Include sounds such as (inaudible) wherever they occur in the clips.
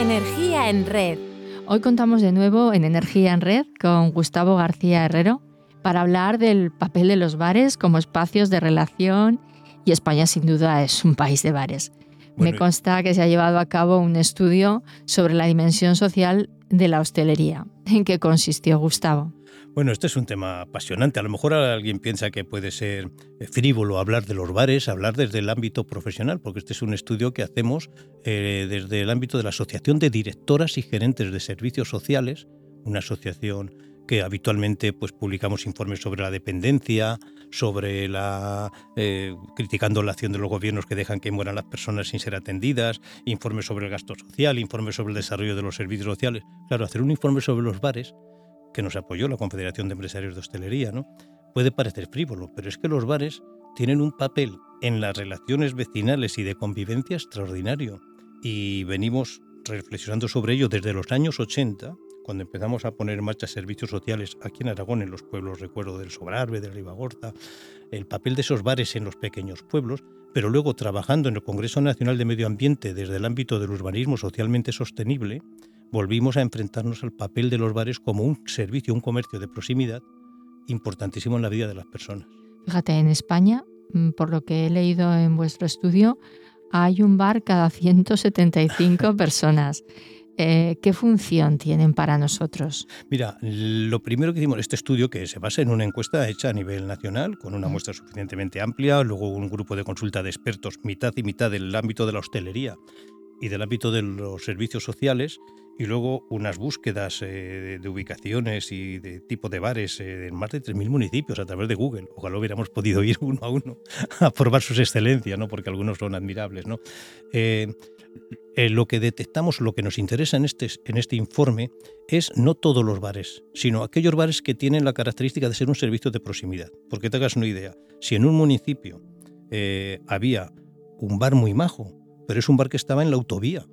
Energía en Red. Hoy contamos de nuevo en Energía en Red con Gustavo García Herrero para hablar del papel de los bares como espacios de relación y España sin duda es un país de bares. Me consta que se ha llevado a cabo un estudio sobre la dimensión social de la hostelería. ¿En qué consistió, Gustavo? Bueno, este es un tema apasionante. A lo mejor alguien piensa que puede ser frívolo hablar de los bares, hablar desde el ámbito profesional, porque este es un estudio que hacemos eh, desde el ámbito de la Asociación de Directoras y Gerentes de Servicios Sociales, una asociación que habitualmente pues, publicamos informes sobre la dependencia, sobre la eh, criticando la acción de los gobiernos que dejan que mueran las personas sin ser atendidas, informes sobre el gasto social, informes sobre el desarrollo de los servicios sociales. Claro, hacer un informe sobre los bares que nos apoyó la Confederación de Empresarios de Hostelería, ¿no? Puede parecer frívolo, pero es que los bares tienen un papel en las relaciones vecinales y de convivencia extraordinario. Y venimos reflexionando sobre ello desde los años 80, cuando empezamos a poner en marcha servicios sociales aquí en Aragón, en los pueblos, recuerdo del Sobrarbe, de Ribagorza, el papel de esos bares en los pequeños pueblos, pero luego trabajando en el Congreso Nacional de Medio Ambiente desde el ámbito del urbanismo socialmente sostenible, volvimos a enfrentarnos al papel de los bares como un servicio, un comercio de proximidad importantísimo en la vida de las personas. Fíjate, en España, mm, por lo que he leído en vuestro estudio, hay un bar cada 175 (laughs) personas. Eh, ¿Qué función tienen para nosotros? Mira, lo primero que hicimos, este estudio que se basa en una encuesta hecha a nivel nacional, con una muestra suficientemente amplia, luego un grupo de consulta de expertos, mitad y mitad del ámbito de la hostelería y del ámbito de los servicios sociales, y luego unas búsquedas eh, de, ubicaciones y de tipo de bares eh, en más de 3.000 municipios a través de Google. Ojalá hubiéramos podido ir (laughs) uno a uno a probar sus excelencias, ¿no? porque algunos son admirables. ¿no? Eh, lo que detectamos, lo que nos interesa en este, en este informe es no todos los bares, sino aquellos bares que tienen la característica de ser un servicio de proximidad. Porque te hagas una idea, si en un municipio había un bar muy majo, pero es un bar que estaba en la autovía,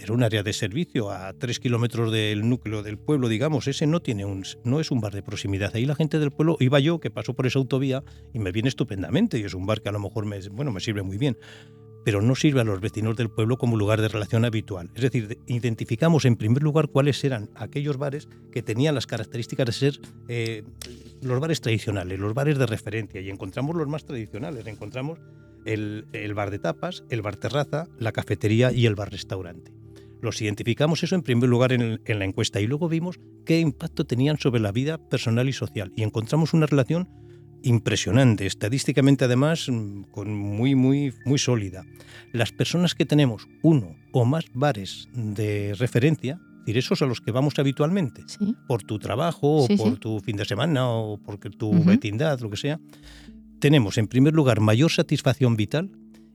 era un área de servicio a tres kilómetros del núcleo del pueblo, digamos. Ese no tiene un, no es un bar de proximidad. Ahí la gente del pueblo iba yo, que paso por esa autovía y me viene estupendamente. Y es un bar que a lo mejor me, bueno, me sirve muy bien, pero no sirve a los vecinos del pueblo como lugar de relación habitual. Es decir, identificamos en primer lugar cuáles eran aquellos bares que tenían las características de ser eh, los bares tradicionales, los bares de referencia. Y encontramos los más tradicionales. Encontramos el, el bar de tapas, el bar terraza, la cafetería y el bar restaurante. Los identificamos eso en primer lugar en, la encuesta y luego vimos qué impacto tenían sobre la vida personal y social y encontramos una relación impresionante, estadísticamente además mm, con muy muy muy sólida. Las personas que tenemos uno o más bares de referencia, es decir, esos a los que vamos habitualmente, por tu trabajo o por tu fin de semana o por tu vecindad, lo que sea, tenemos en primer lugar mayor satisfacción vital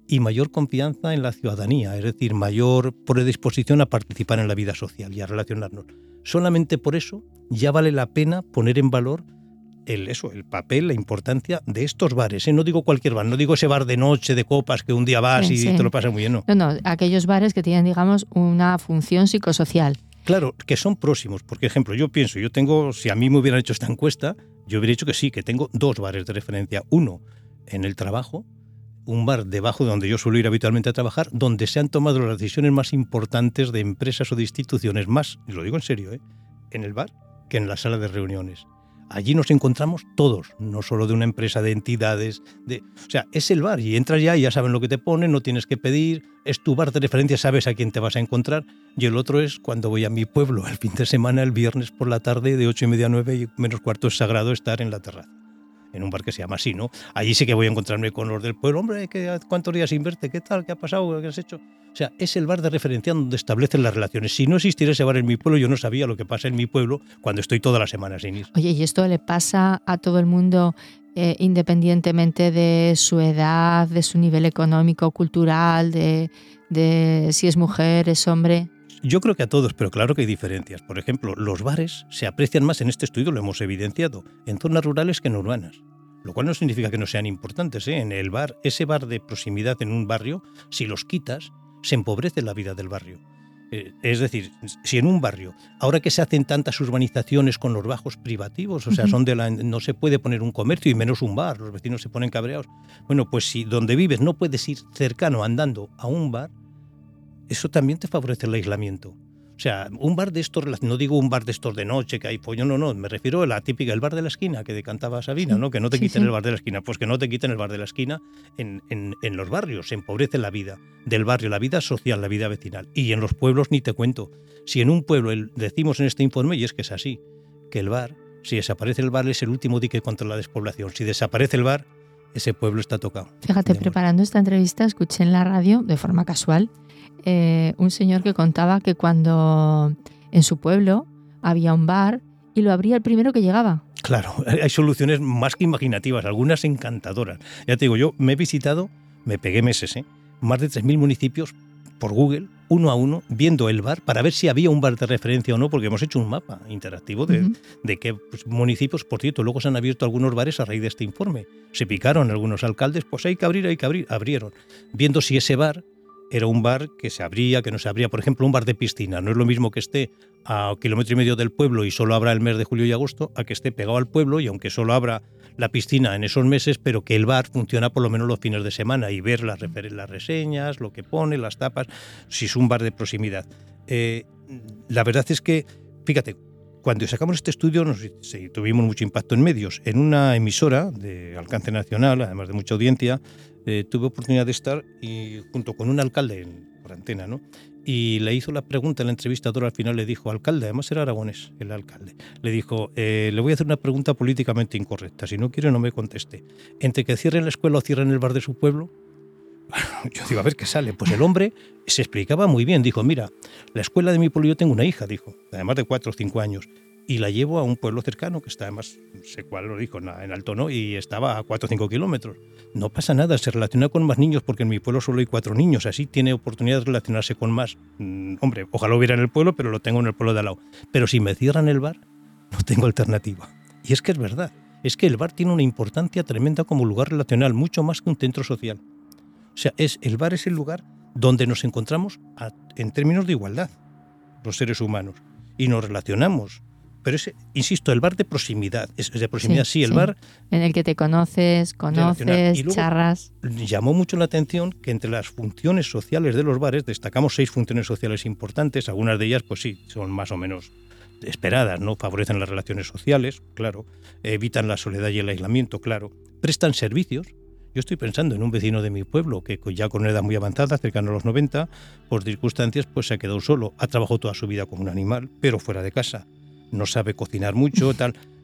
y mayor confianza en la ciudadanía, es decir, mayor predisposición a participar en la vida social y a relacionarnos. Solamente por eso ya vale la pena poner en valor el, eso, el papel, la importancia de estos bares. ¿eh? No digo cualquier bar, no digo ese bar de noche, de copas, que un día vas y te lo pasas muy lleno. No, no, aquellos bares que tienen, digamos, una función psicosocial. Claro, que son próximos. Porque, ejemplo, yo pienso, yo tengo, si a mí me hubieran hecho esta encuesta, yo hubiera dicho que sí, que tengo dos bares de referencia. Uno en el trabajo, un bar debajo de donde yo suelo ir habitualmente a trabajar, donde se han tomado las decisiones más importantes de empresas o de instituciones, más, y lo digo en serio, ¿eh? en el bar que en la sala de reuniones. Allí nos encontramos todos, no solo de una empresa, de entidades, de, o sea, es el bar y entras ya y ya saben lo que te ponen, no tienes que pedir, es tu bar de referencia, sabes a quién te vas a encontrar. Y el otro es cuando voy a mi pueblo el fin de semana, el viernes por la tarde, de ocho y media a nueve y menos cuarto es sagrado estar en la terraza en un bar que se llama así, ¿no? Allí sí que voy a encontrarme con los del pueblo, hombre, ¿qué, ¿cuántos días inverte? ¿Qué tal? ¿Qué ha pasado? ¿Qué has hecho? O sea, es el bar de referencia donde establecen las relaciones. Si no existiera ese bar en mi pueblo, yo no sabía lo que pasa en mi pueblo cuando estoy toda la semana sin ir. Oye, ¿y esto le pasa a todo el mundo eh, independientemente de su edad, de su nivel económico, cultural, de, de si es mujer, es hombre? Yo creo que a todos, pero claro que hay diferencias. Por ejemplo, los bares se aprecian más en este estudio, lo hemos evidenciado, en zonas rurales que en urbanas. Lo cual no significa que no sean importantes. ¿eh? En el bar, ese bar de proximidad en un barrio, si los quitas, se empobrece la vida del barrio. Eh, es decir, si en un barrio, ahora que se hacen tantas urbanizaciones con los bajos privativos, o sea, son de la, no se puede poner un comercio y menos un bar, los vecinos se ponen cabreados. Bueno, pues si donde vives no puedes ir cercano andando a un bar, eso también te favorece el aislamiento. O sea, un bar de estos, no digo un bar de estos de noche que hay pollo, no, no, me refiero a la típica, el bar de la esquina que decantaba Sabina, ¿no? Que no te quiten el bar de la esquina, pues que no te quiten el bar de la esquina en, en, los barrios, se empobrece la vida del barrio, la vida social, la vida vecinal. Y en los pueblos ni te cuento. Si en un pueblo, decimos en este informe, y es que es así, que el bar, si desaparece el bar, es el último dique contra la despoblación. Si desaparece el bar, ese pueblo está tocado. Fíjate, preparando esta entrevista, escuché en la radio, de forma casual, eh, un señor que contaba que cuando en su pueblo había un bar y lo abría el primero que llegaba. Claro, (laughs) hay soluciones más que imaginativas, algunas encantadoras. Ya te digo, yo me he visitado, me pegué meses, ¿eh? más de 3.000 municipios por Google, uno a uno, viendo el bar para ver si había un bar de referencia o no, porque hemos hecho un mapa interactivo de, de qué pues, municipios, por cierto, luego se han abierto algunos bares a raíz de este informe. Se picaron algunos alcaldes, pues hay que abrir, hay que abrir, abrieron, viendo si ese bar era un bar que se abría, que no se abría. Por ejemplo, un bar de piscina. No es lo mismo que esté a kilómetro y medio del pueblo y solo abra el mes de julio y agosto, a que esté pegado al pueblo y aunque solo abra la piscina en esos meses, pero que el bar funciona por lo menos los fines de semana y ver las, las reseñas, lo que pone, las tapas, si es un bar de proximidad. Eh, la verdad es que, fíjate, cuando sacamos este estudio nos, tuvimos mucho impacto en medios. En una emisora de alcance nacional, además de mucha audiencia, eh, tuve oportunidad de estar y, junto con un alcalde en, por antena, ¿no? Y le hizo la pregunta, el entrevistador al final le dijo, alcalde, además era aragonés, el alcalde, le dijo, eh, le voy a hacer una pregunta políticamente incorrecta, si no quiere no me conteste. Entre que cierren la escuela o cierren el bar de su pueblo, (laughs) yo digo, a ver qué sale. Pues el hombre se explicaba muy bien. Dijo, mira, la escuela de mi pueblo, yo tengo una hija, dijo, además de cuatro o cinco años y la llevo a un pueblo cercano, que está además, sé cuál lo dijo, en Alto No, y estaba a 4 o 5 kilómetros. No pasa nada, se relaciona con más niños porque en mi pueblo solo hay cuatro niños, así tiene oportunidad de relacionarse con más. Mm, hombre, ojalá hubiera en el pueblo, pero lo tengo en el pueblo de al lado. Pero si me cierran el bar, (laughs) no tengo alternativa. Y es que es verdad, es que el bar tiene una importancia tremenda como lugar relacional, mucho más que un centro social. O sea, es, el bar es el lugar donde nos encontramos en términos de igualdad, los seres humanos, y nos relacionamos pero es, insisto, el bar de proximidad. Es, de proximidad, sí, el bar. En el que te conoces, conoces, charras. Llamó mucho la atención que entre las funciones sociales de los bares destacamos seis funciones sociales importantes. Algunas de ellas, pues sí, son más o menos esperadas, ¿no? Favorecen las relaciones sociales, claro. Evitan la soledad y el aislamiento, claro. Prestan servicios. Yo estoy pensando en un vecino de mi pueblo que ya con una edad muy avanzada, cercano a los 90, por circunstancias, pues se ha quedado solo. Ha trabajado toda su vida como un animal, pero fuera de casa no sabe cocinar mucho, tal. (laughs)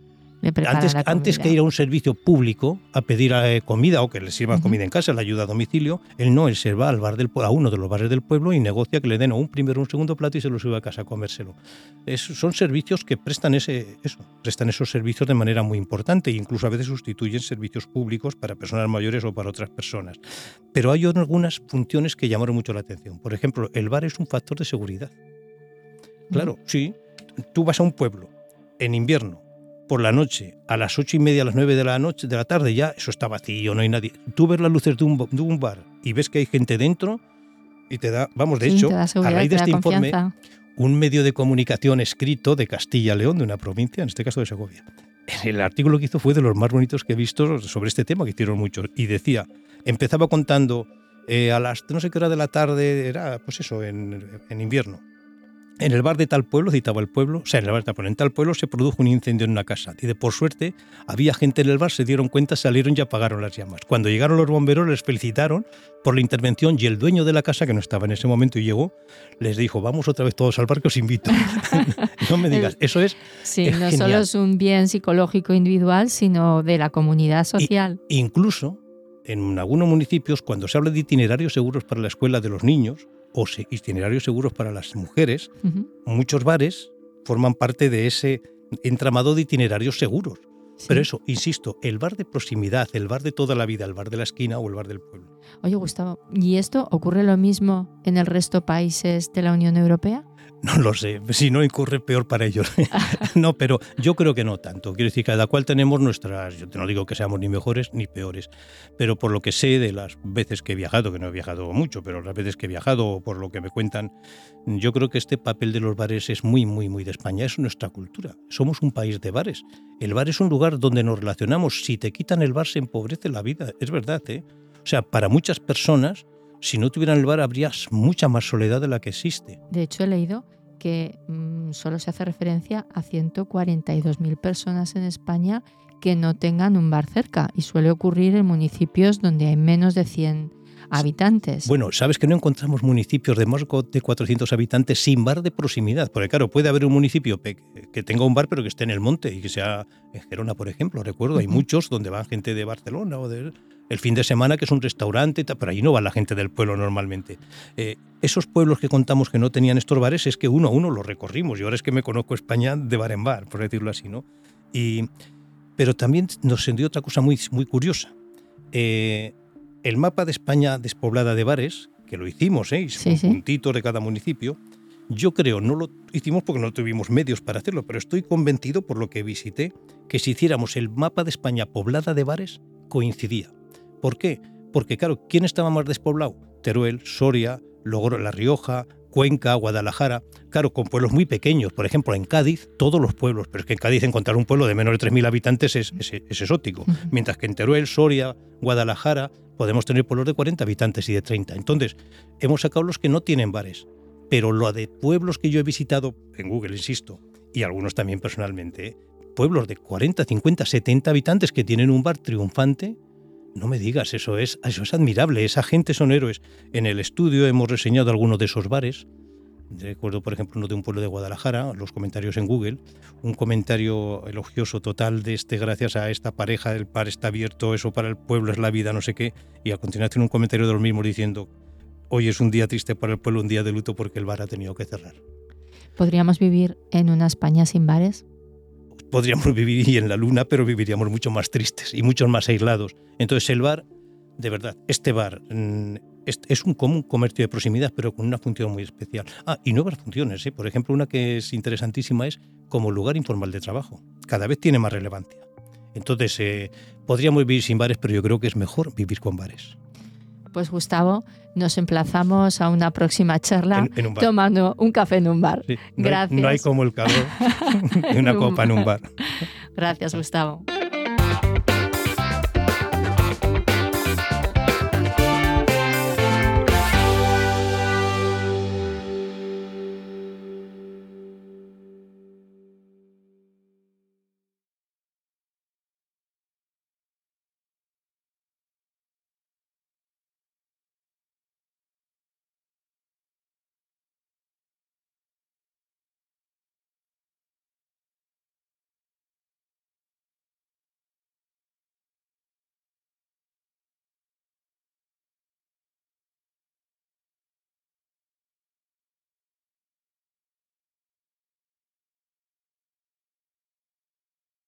Antes, antes, que ir a un servicio público a pedir eh, comida o que le sirvan comida en casa, la ayuda a domicilio, él no, él se va al bar del, a uno de los bares del pueblo y negocia que le den un primero o un segundo plato y se lo sube a casa a comérselo. son servicios que prestan, ese, eso, prestan esos servicios de manera muy importante e incluso a veces sustituyen servicios públicos para personas mayores o para otras personas. Pero hay algunas funciones que llamaron mucho la atención. Por ejemplo, el bar es un factor de seguridad. Claro, sí, tú vas a un pueblo en invierno, por la noche, a las ocho y media, a las nueve de la noche, de la tarde, ya eso está vacío, no hay nadie. Tú ves las luces de un, bar y ves que hay gente dentro y te da, vamos, de hecho, a raíz de este informe, un medio de comunicación escrito de Castilla-León, de una provincia, en este caso de Segovia. El artículo que hizo fue de los más bonitos que he visto sobre este tema, que hicieron muchos, y decía, empezaba contando eh, a las no sé qué hora de la tarde, era pues eso, en, en invierno, en el bar de tal pueblo, citaba el pueblo, o sea, en el bar de tal pueblo, en tal pueblo se produjo un incendio en una casa. Y de por suerte, había gente en el bar, se dieron cuenta, salieron y apagaron las llamas. Cuando llegaron los bomberos, les felicitaron por la intervención y el dueño de la casa, que no estaba en ese momento y llegó, les dijo, vamos otra vez todos al bar que os invito. (laughs) (laughs) no me digas, eso es Sí, no solo es un bien psicológico individual, sino de la comunidad social. incluso, en algunos municipios, cuando se habla de itinerarios seguros para la escuela de los niños, o itinerarios seguros para las mujeres, muchos bares forman parte de ese entramado de itinerarios seguros. Pero eso, insisto, el bar de proximidad, el bar de toda la vida, el bar de la esquina o el bar del pueblo. Oye, Gustavo, ¿y esto ocurre lo mismo en el resto de países de la Unión Europea? No lo sé, si no incurre peor para ellos. (laughs) no, pero yo creo que no tanto. Quiero decir, cada cual tenemos nuestras, yo no digo que seamos ni mejores ni peores, pero por lo que sé de las veces que he viajado, que no he viajado mucho, pero las veces que he viajado, por lo que me cuentan, yo creo que este papel de los bares es muy, muy, muy de España, es nuestra cultura. Somos un país de bares. El bar es un lugar donde nos relacionamos. Si te quitan el bar se empobrece la vida, es verdad, ¿eh? O sea, para muchas personas si no tuvieran el bar habría mucha más soledad de la que existe. De hecho, he leído que mm, solo se hace referencia a 142.000 personas en España que no tengan un bar cerca y suele ocurrir en municipios donde hay menos de 100 habitantes. Bueno, sabes que no encontramos municipios de más de 400 habitantes sin bar de proximidad, porque claro, puede haber un municipio que tenga un bar pero que esté en el monte y que sea en Gerona, por ejemplo, recuerdo, hay muchos donde van gente de Barcelona o de el fin de semana que es un restaurante, pero ahí no va la gente del pueblo normalmente. Eh, esos pueblos que contamos que no tenían estos bares es que uno a uno los recorrimos y ahora es que me conozco España de bar en bar, por decirlo así, ¿no? Y, pero también nos sentió otra cosa muy, muy curiosa. Eh, el mapa de España despoblada de bares, que lo hicimos, ¿eh? Sí, puntitos de cada municipio, yo creo, no lo hicimos porque no tuvimos medios para hacerlo, pero estoy convencido por lo que visité, que si hiciéramos el mapa de España poblada de bares, coincidía. ¿Por qué? Porque, claro, ¿quién estaba más despoblado? Teruel, Soria, Logro, La Rioja, Cuenca, Guadalajara, claro, con pueblos muy pequeños. Por ejemplo, en Cádiz, todos los pueblos, pero es que en Cádiz encontrar un pueblo de menos de 3.000 habitantes es, exótico. Mientras que en Teruel, Soria, Guadalajara, podemos tener pueblos de 40 habitantes y de 30. Entonces, hemos sacado los que no tienen bares. Pero lo de pueblos que yo he visitado en Google, insisto, y algunos también personalmente, pueblos de 40, 50, 70 habitantes que tienen un bar triunfante, no me digas, eso es, eso es admirable, esa gente son héroes. En el estudio hemos reseñado algunos de esos bares. Recuerdo, por ejemplo, uno de un pueblo de Guadalajara, los comentarios en Google, un comentario elogioso total de este, gracias a esta pareja, el bar está abierto, eso para el pueblo es la vida, no sé qué, y a continuación un comentario de los mismos diciendo, hoy es un día triste para el pueblo, un día de luto porque el bar ha tenido que cerrar. ¿Podríamos vivir en una España sin bares? Podríamos (laughs) vivir en la luna, pero viviríamos mucho más tristes y mucho más aislados. Entonces el bar, de verdad, este bar mm, es, un común comercio de proximidad, pero con una función muy especial. Ah, y nuevas funciones. ¿eh? Por ejemplo, una que es interesantísima es como lugar informal de trabajo. Cada vez tiene más relevancia. Entonces, eh, podríamos vivir sin bares, pero yo creo que es mejor vivir con bares. Pues Gustavo, nos emplazamos a una próxima charla tomando un café en un bar. Gracias. No hay, como el calor (laughs) de una copa en un bar. Gracias, Gustavo.